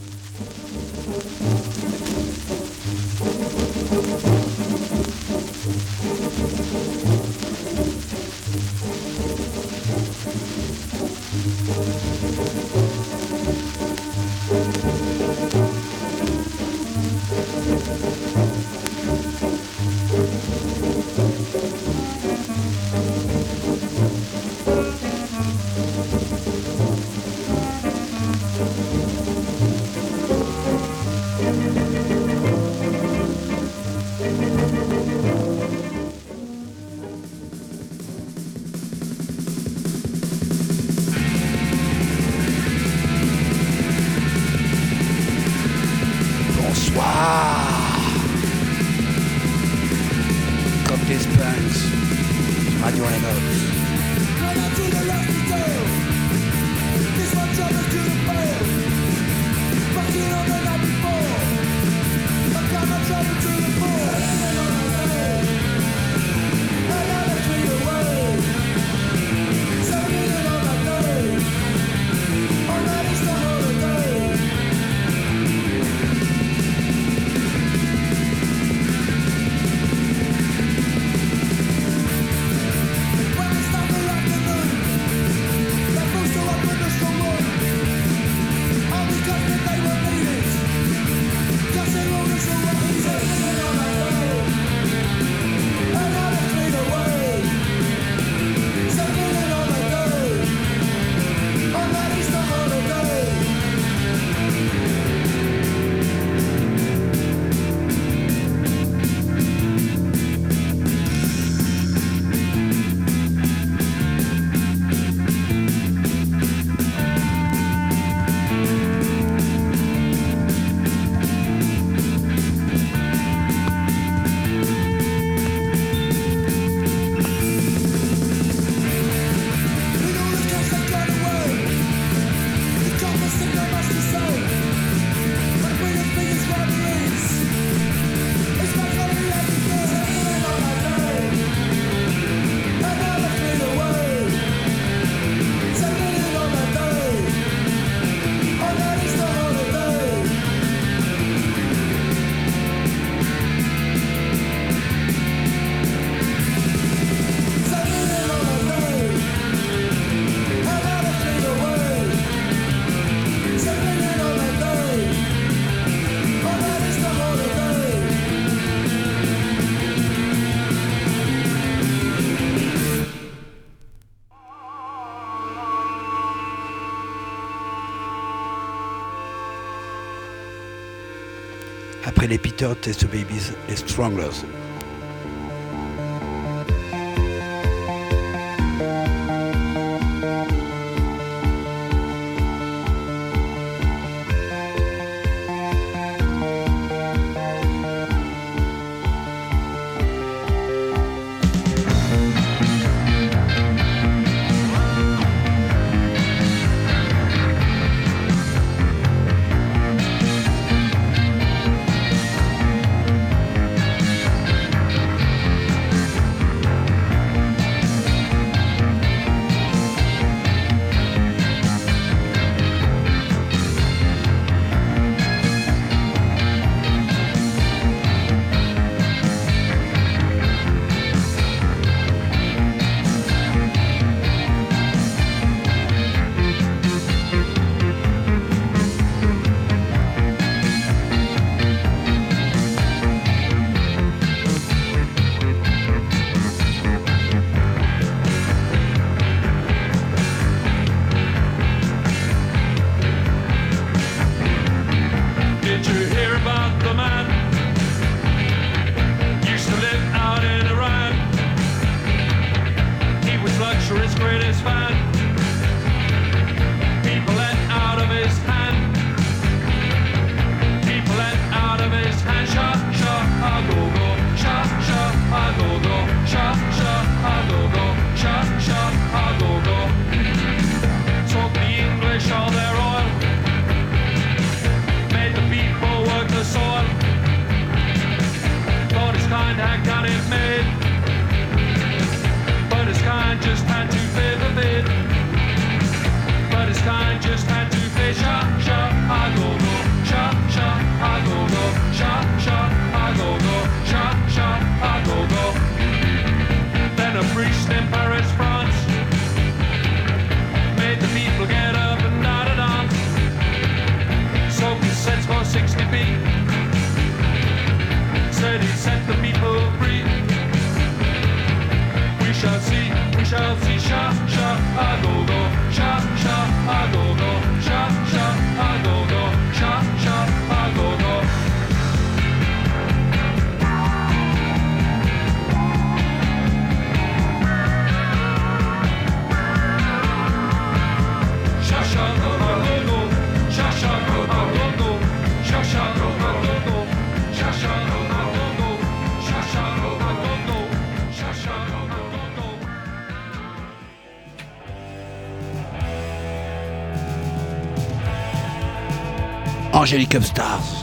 Mm-hmm. Les Peter Test Babies, les Stranglers. Angelic Upstarts.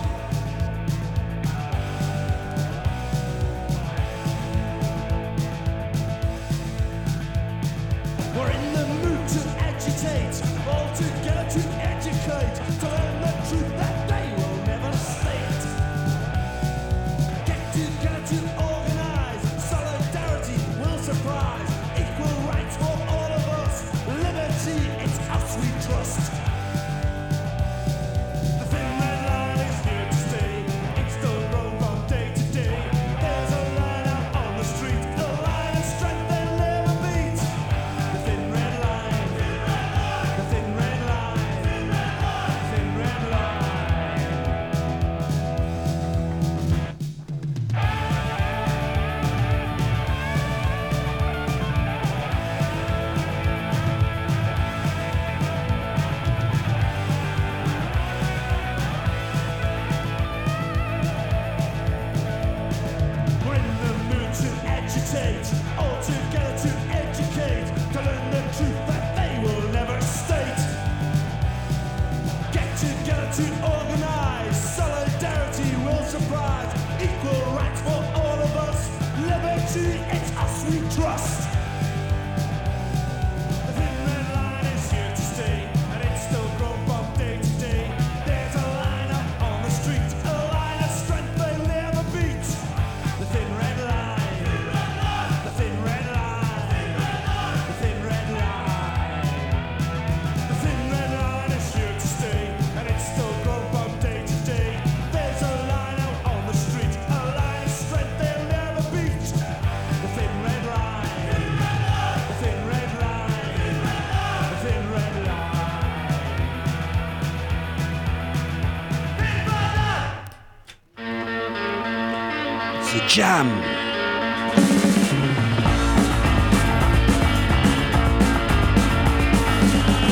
Jam.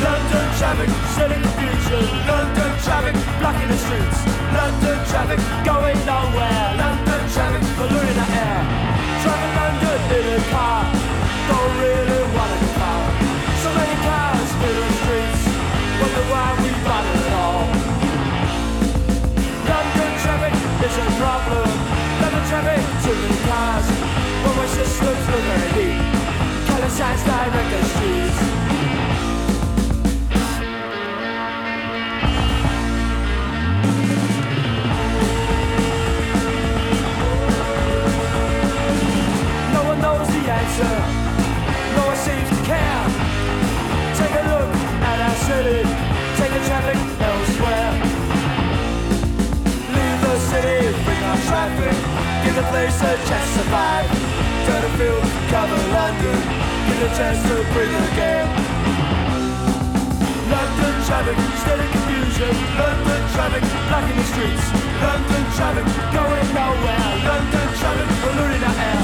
London traffic, sudden confusion. London traffic, blocking the streets. London traffic, going nowhere. London traffic, polluting the air. Driving London in a car, don't really want a car. So many cars in the streets, wonder why we bother it all. London traffic is a problem. London traffic. Systems look very. Color signs direct the streets. No one knows the answer. No one seems to care. Take a look at our city. Take the traffic elsewhere. Leave the city, bring our traffic. Give the place a chance to survive. The cover London. Give the chance to breathe again. London traffic, in confusion. London traffic, blocking the streets. London traffic, going nowhere. London traffic, polluting the air.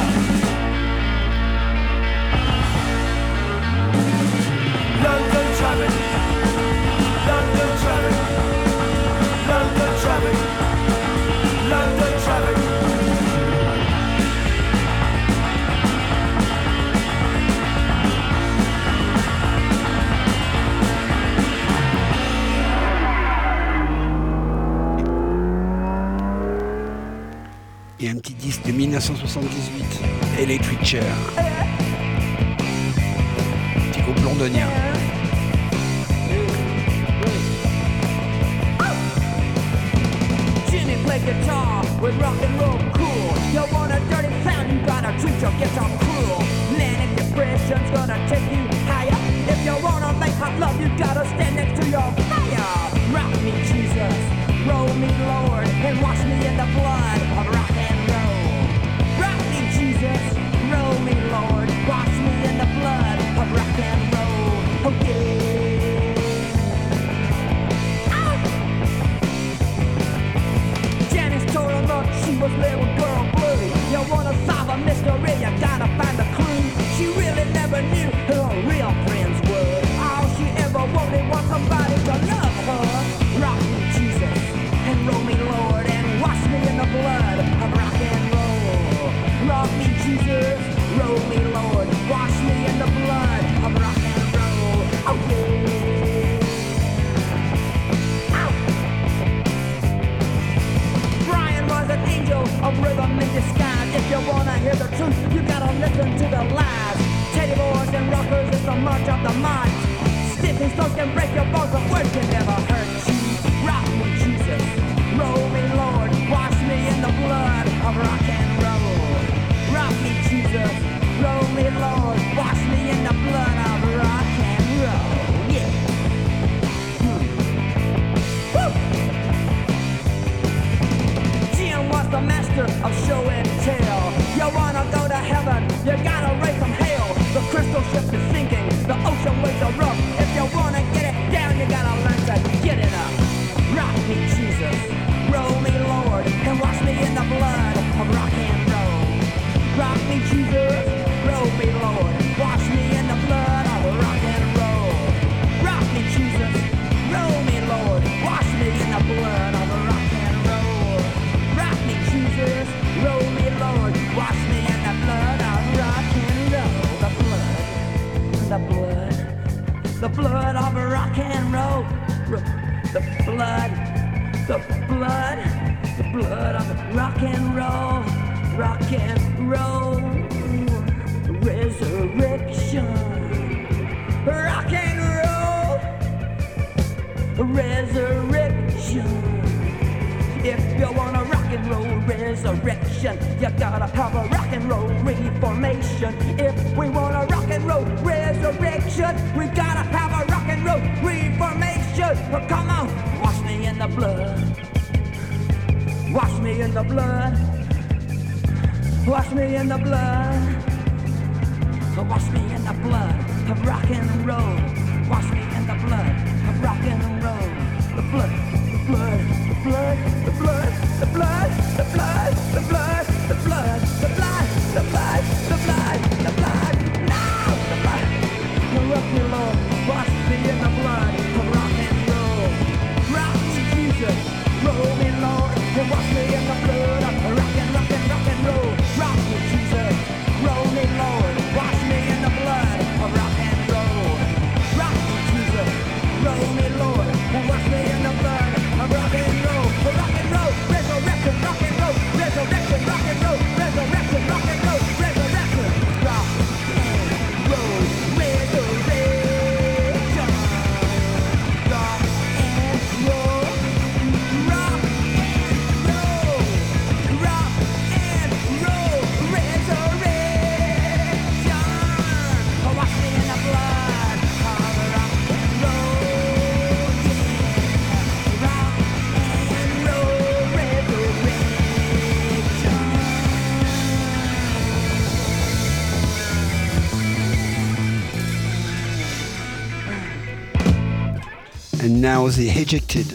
now the Ejected,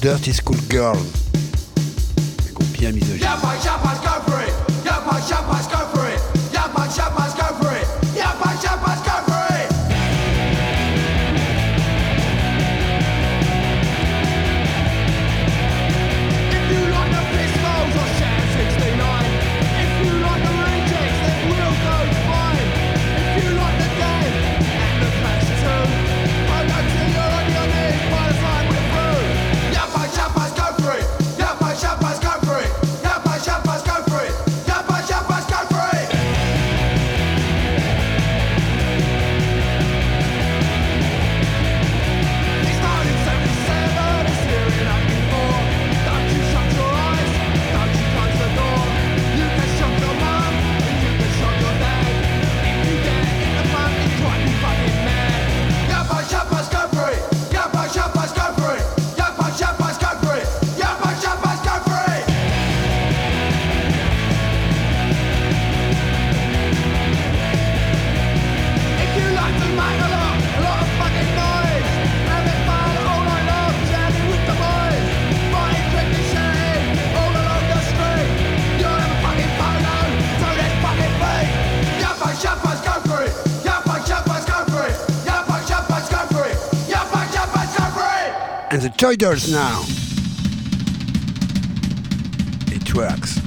Dirty School Girl. Riders now. It works.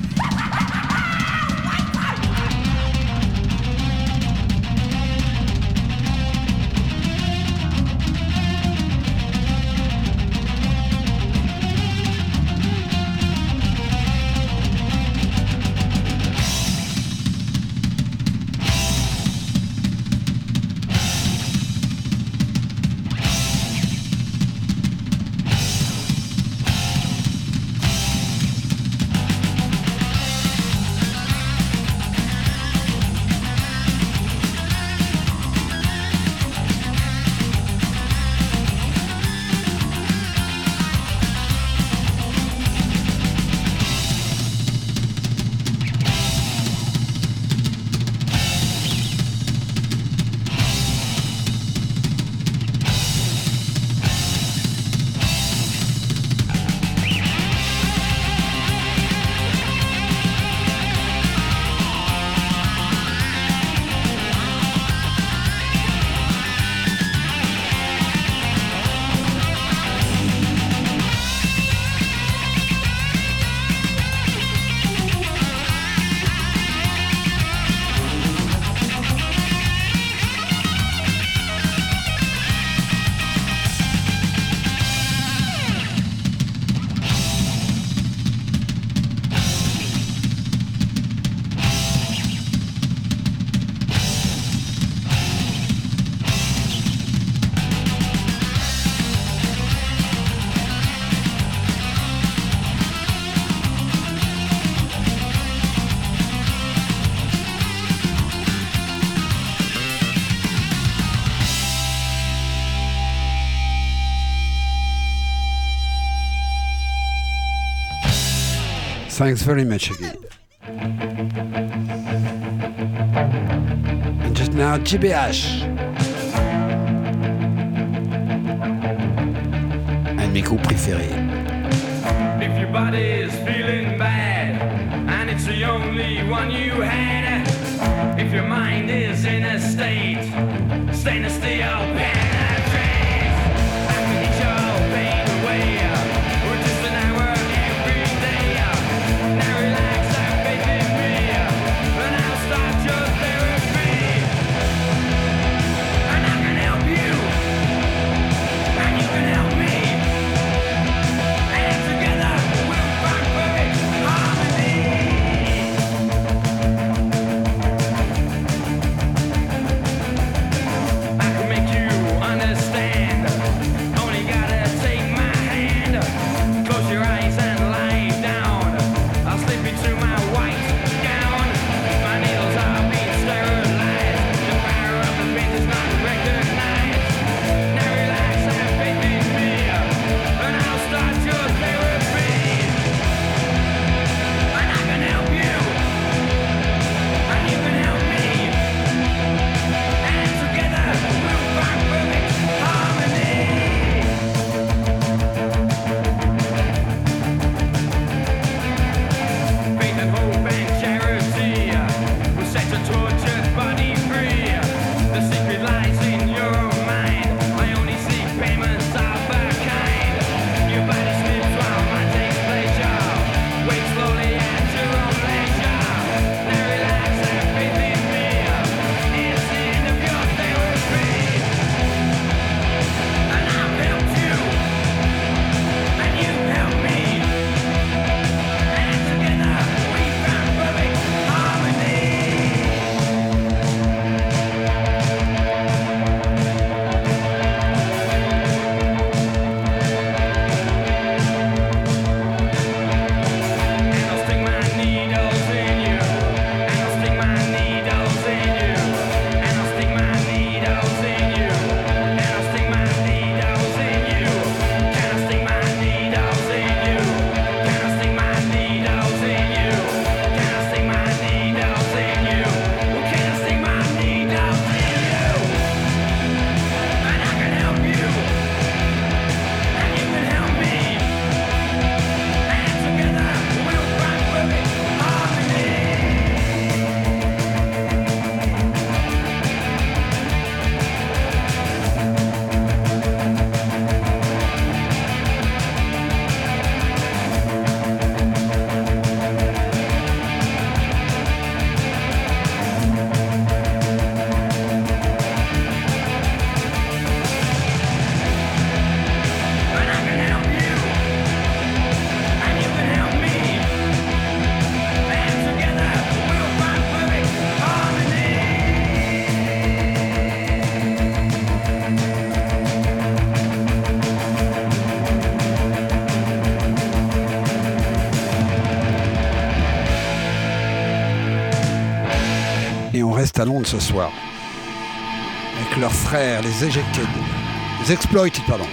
Thanks very much again. And just now, GBH. Un de mes groupes préférés. If your body is feeling bad, and it's the only one you had, if your mind is in a state, stainless steel. reste à Londres ce soir. Avec leurs frères, les éjectés, les exploited, pardon.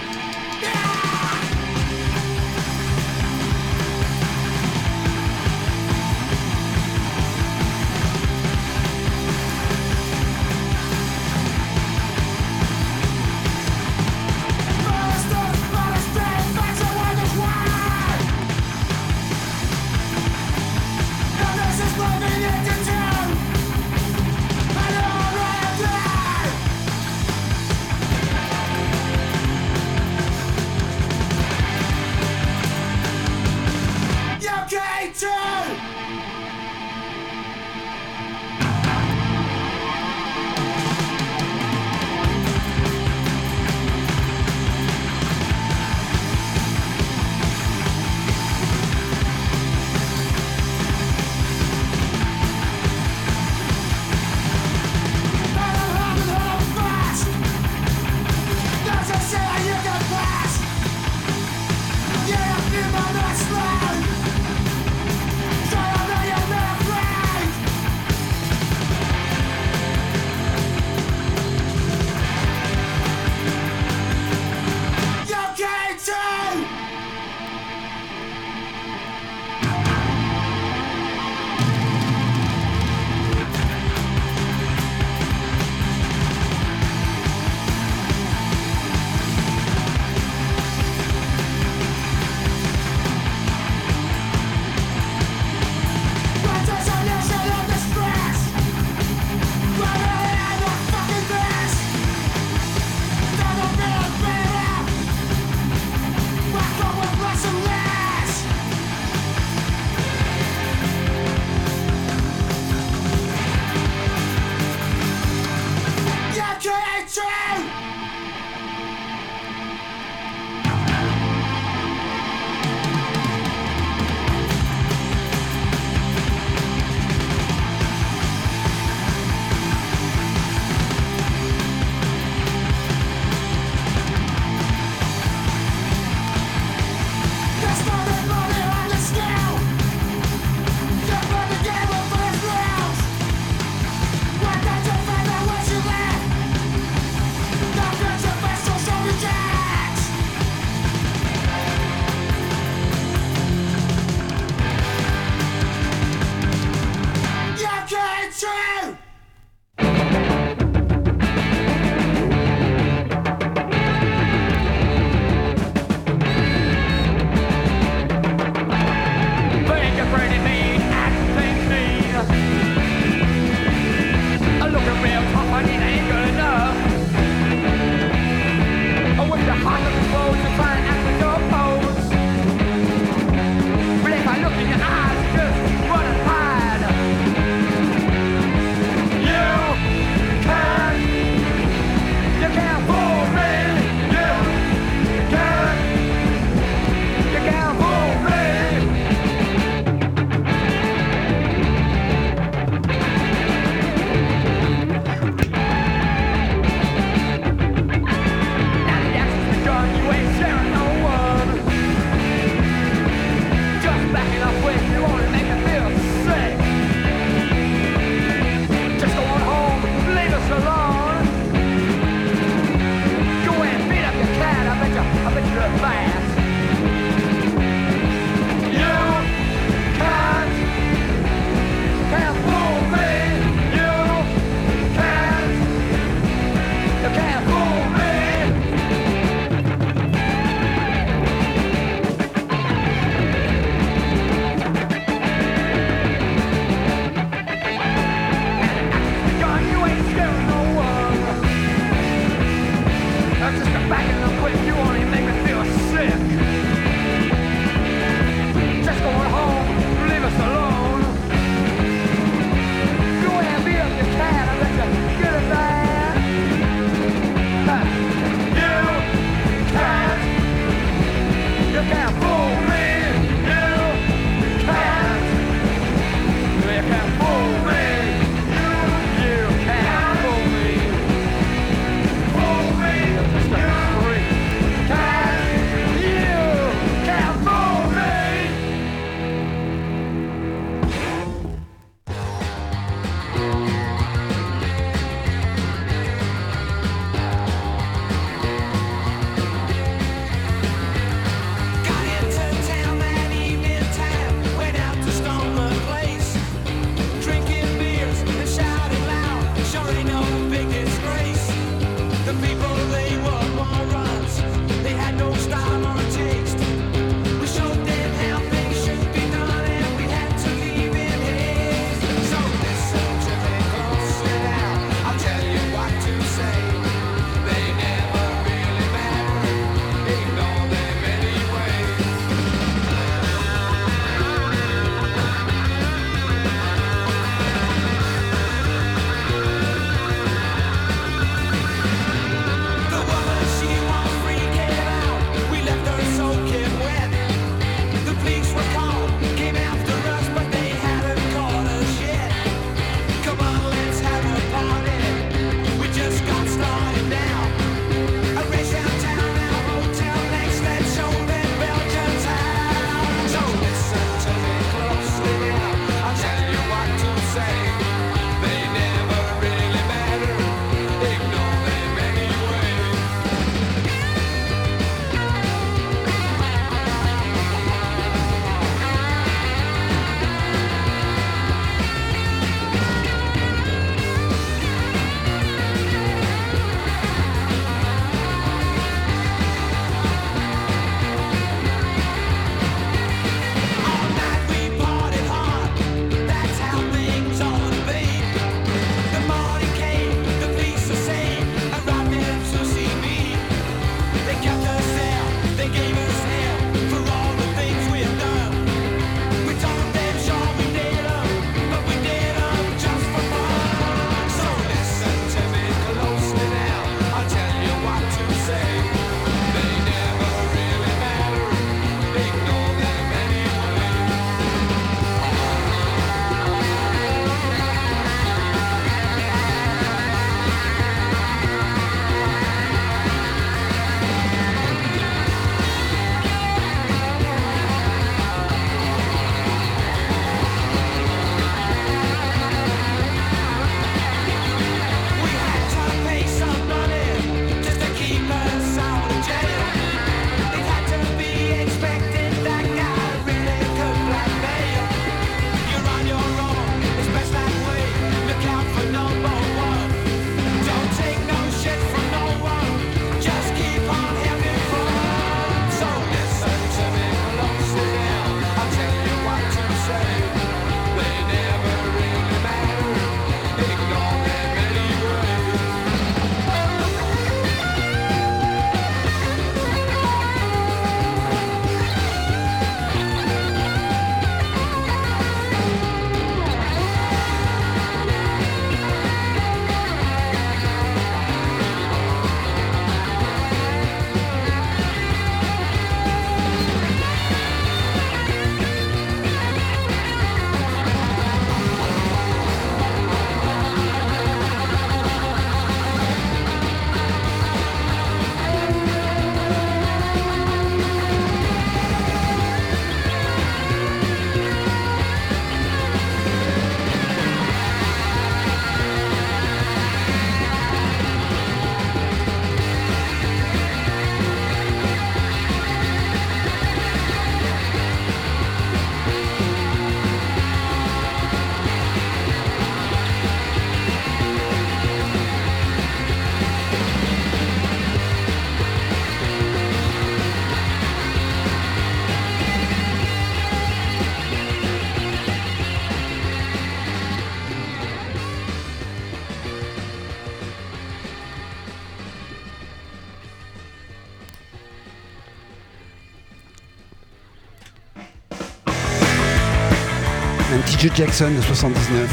Joe Jackson de 79.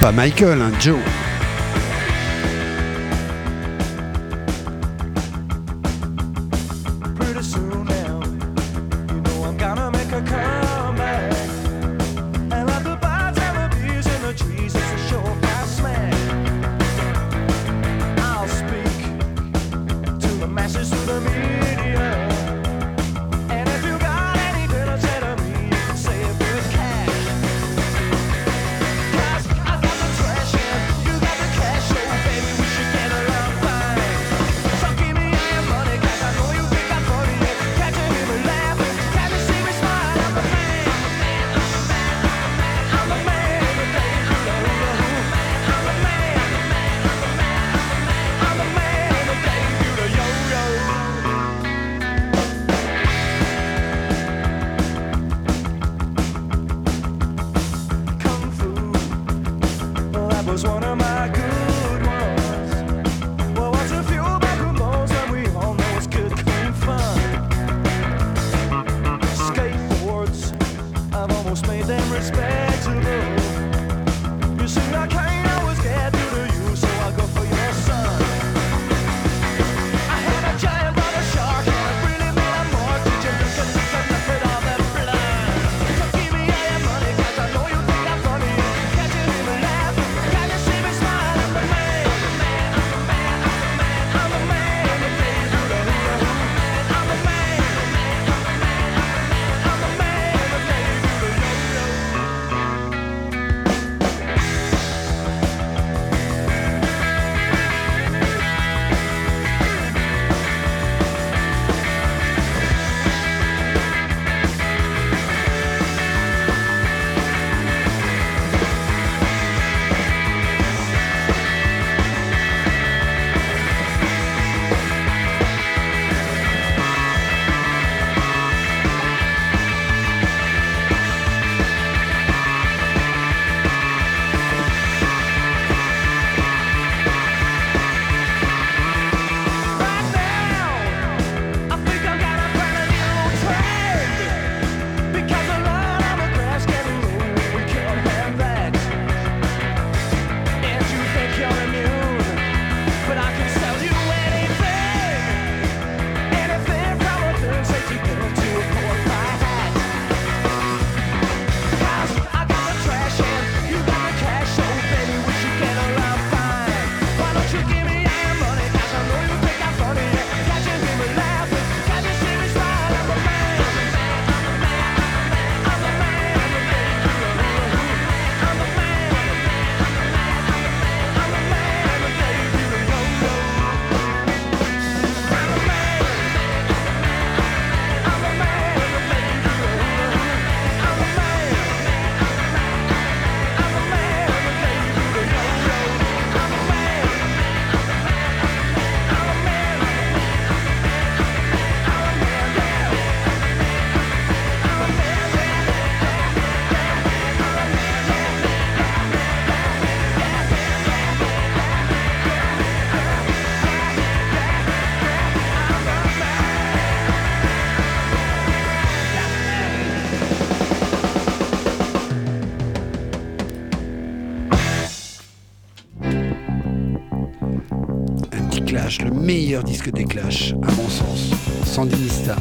Pas Michael, hein, Joe. meilleur disque des Clash, à mon sens. Sandinista,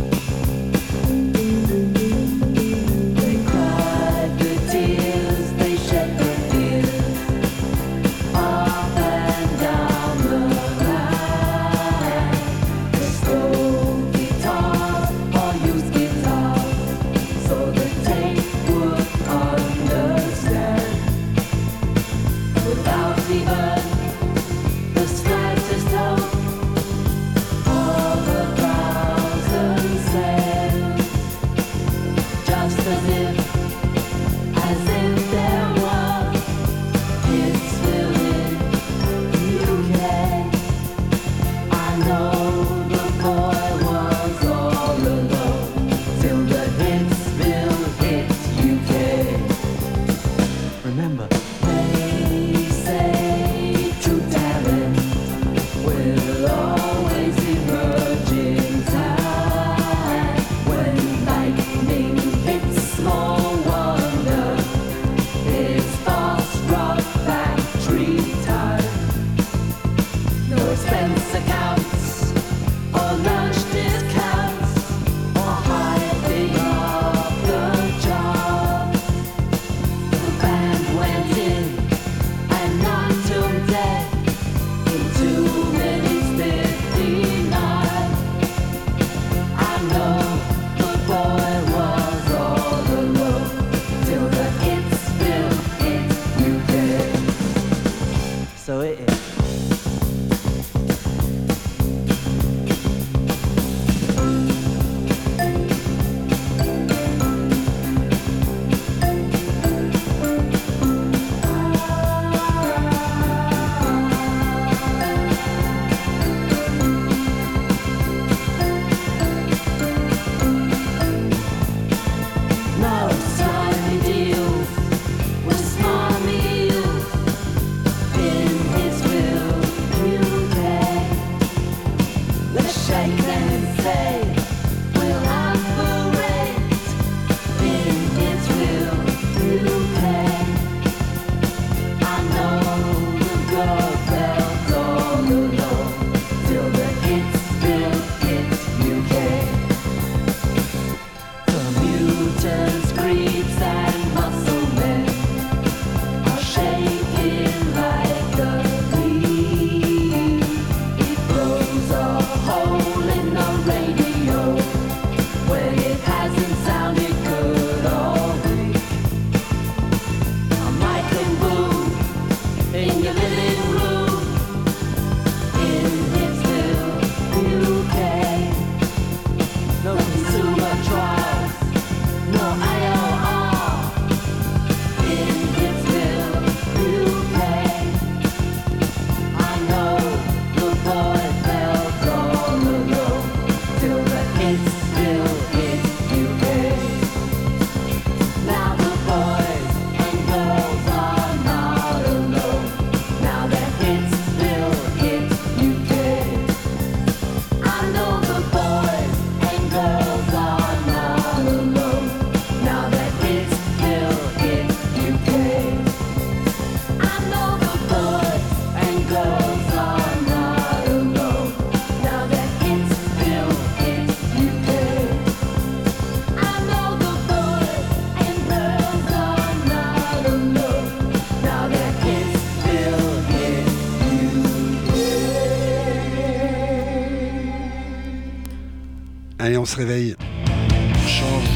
on se réveille. On change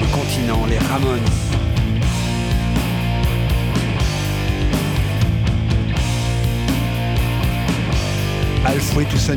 le continent, les Ramones. Alfred Toussaint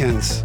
Grandy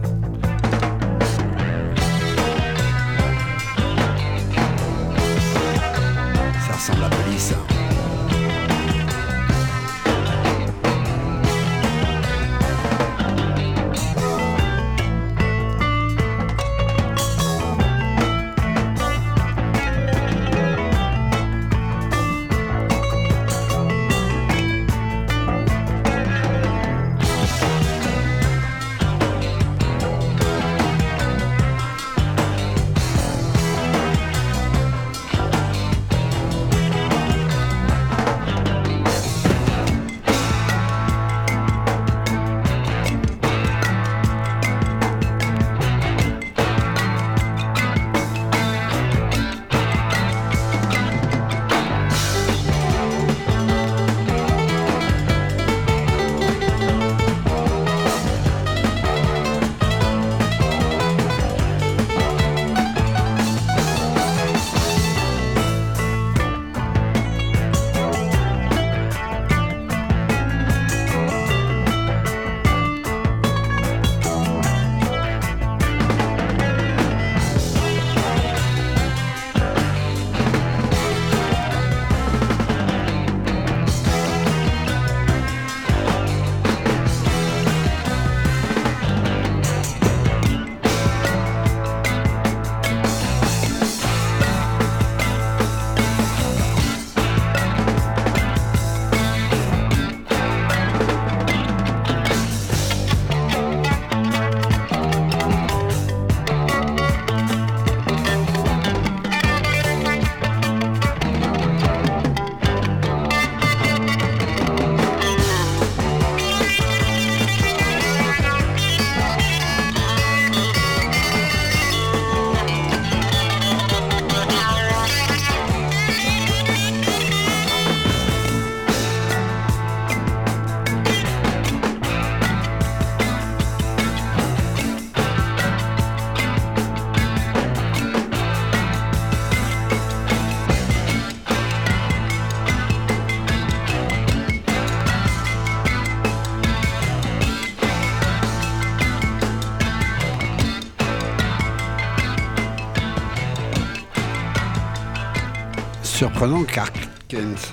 Surprenant, Clark Kent.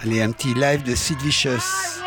Allez, un petit live de Sid Vicious.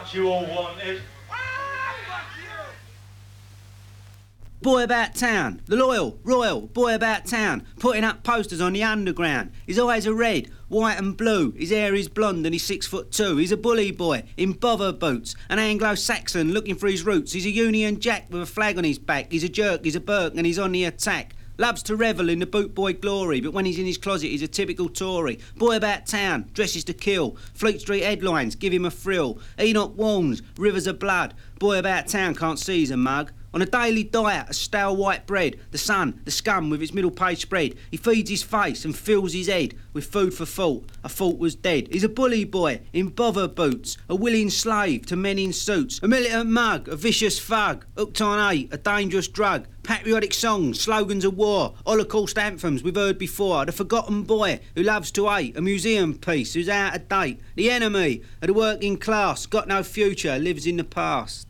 Touch you all wanted? Boy About Town, the loyal, royal Boy About Town, putting up posters on the underground. His eyes are red, white and blue. His hair is blonde and he's six foot two. He's a bully boy in bother boots, an Anglo-Saxon looking for his roots. He's a Union Jack with a flag on his back. He's a jerk, he's a Burke, and he's on the attack. Loves to revel in the boot boy glory, but when he's in his closet, he's a typical Tory. Boy about town, dresses to kill. Fleet Street headlines, give him a thrill. Enoch warns, rivers of blood. Boy about town can't see he's a mug. On a daily diet of stale white bread, the sun, the scum with its middle page spread, he feeds his face and fills his head with food for thought. A thought was dead. He's a bully boy in bother boots, a willing slave to men in suits, a militant mug, a vicious thug, hooked on hate, a dangerous drug. Patriotic songs, slogans of war, Holocaust anthems we've heard before. The forgotten boy who loves to hate, a museum piece who's out of date. The enemy of the working class, got no future, lives in the past.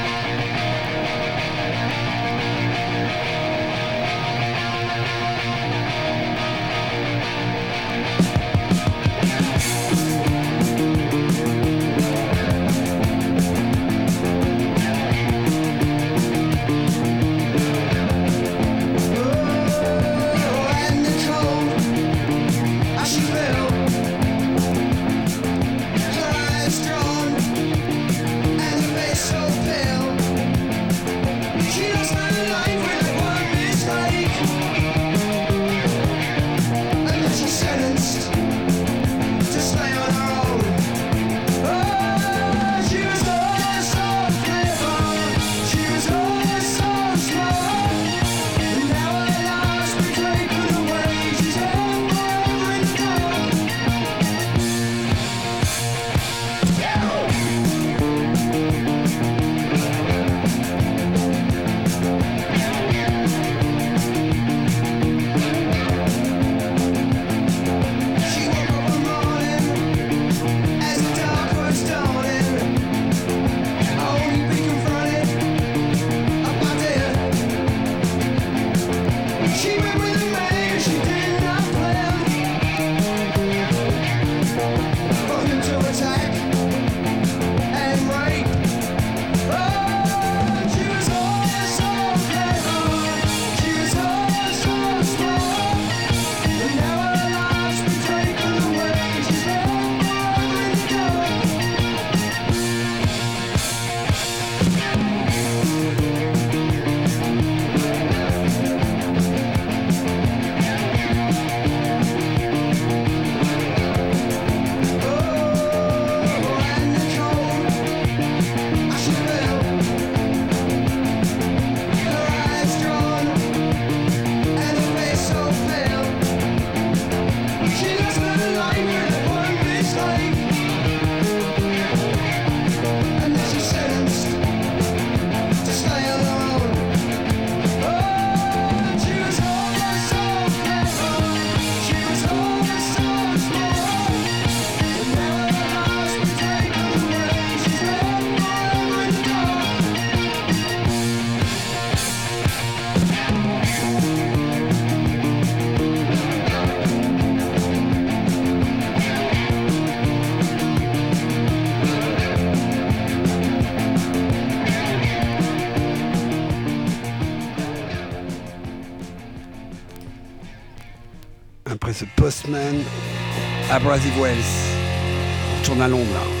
À Brazzaville Wells. Je tourne à Londres là.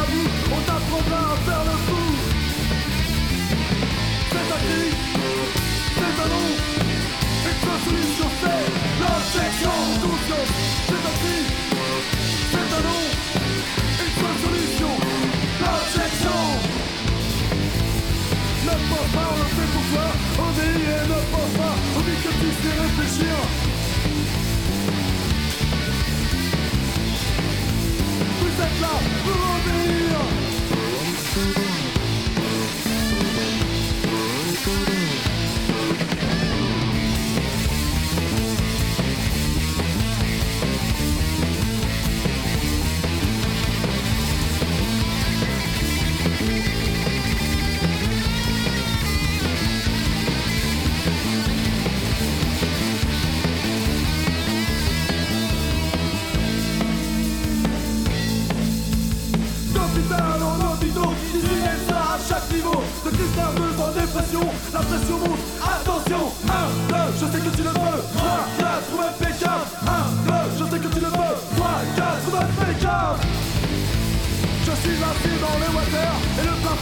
pantalon Expansionnisme sur scène L'objection C'est C'est un nom. Une solution Ne pas, on le fait pour toi On ne pas que tu réfléchir. Vous êtes là pour obéir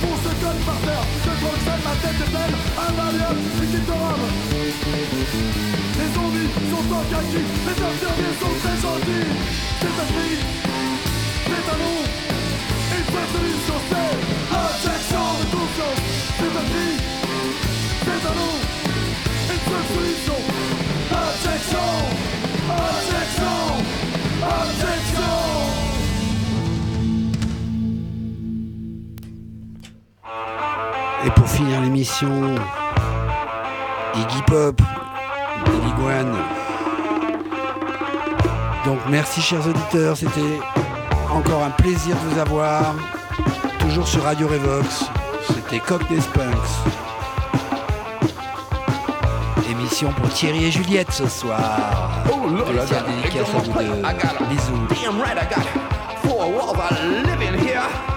pour se colle par terre Je De Croxel, ma tête est belle, un baliol, une petite robe Les zombies sont en kaki, les infirmiers sont très gentils. C'est un prix, les talons, une passe de l'île sur terre Iggy Pop, Billy Guan. Donc merci chers auditeurs, c'était encore un plaisir de vous avoir. Toujours sur Radio Revox, c'était Cockney Spunks. Émission pour Thierry et Juliette ce soir. Oh là là. Bisous. Damn right I got living here.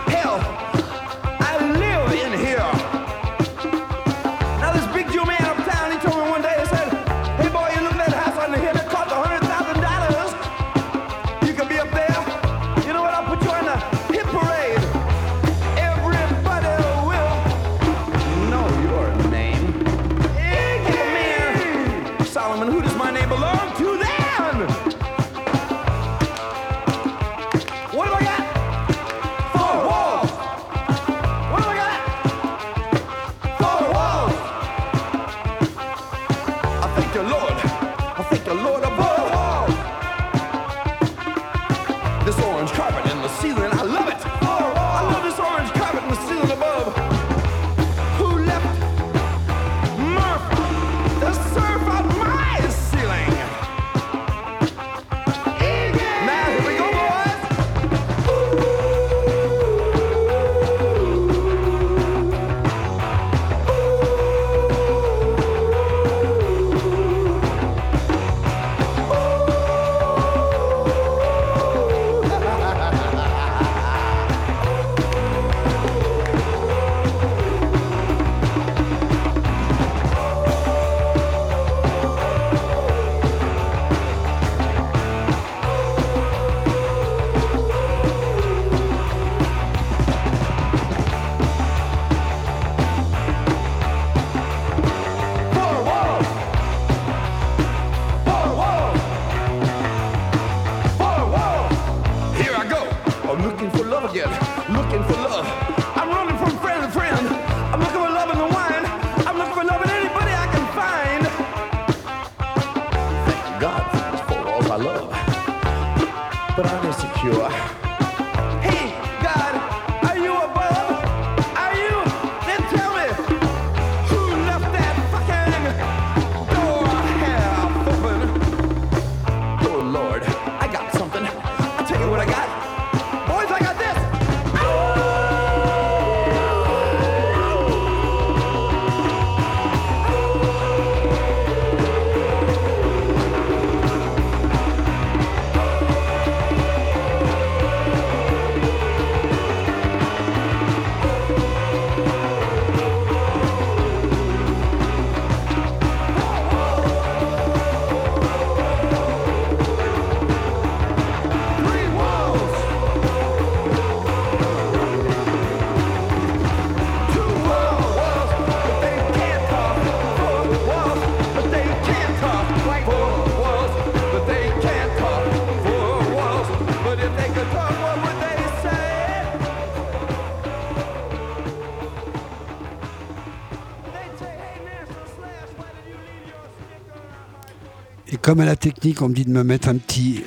comme à la technique, on me dit de me mettre un petit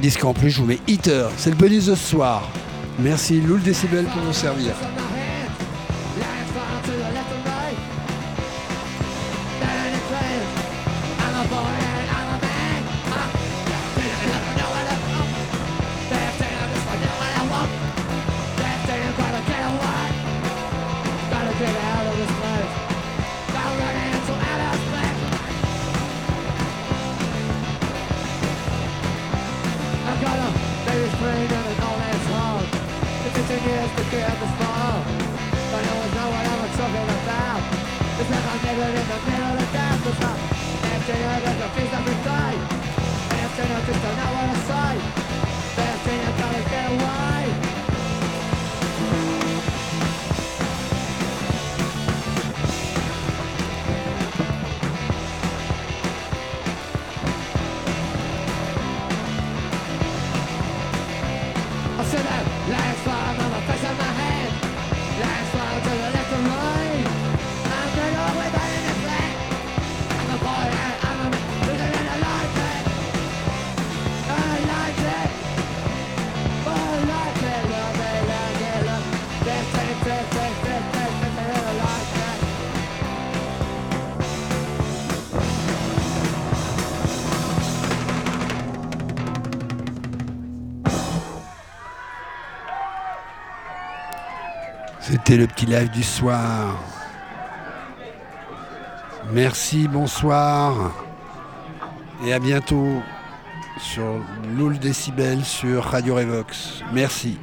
disque en plus. Je vous mets Heater. C'est le bonus de ce soir. Merci Loul Décibel pour vous servir. C'était le petit live du soir. Merci, bonsoir. Et à bientôt sur Loul Décibel sur Radio Revox. Merci.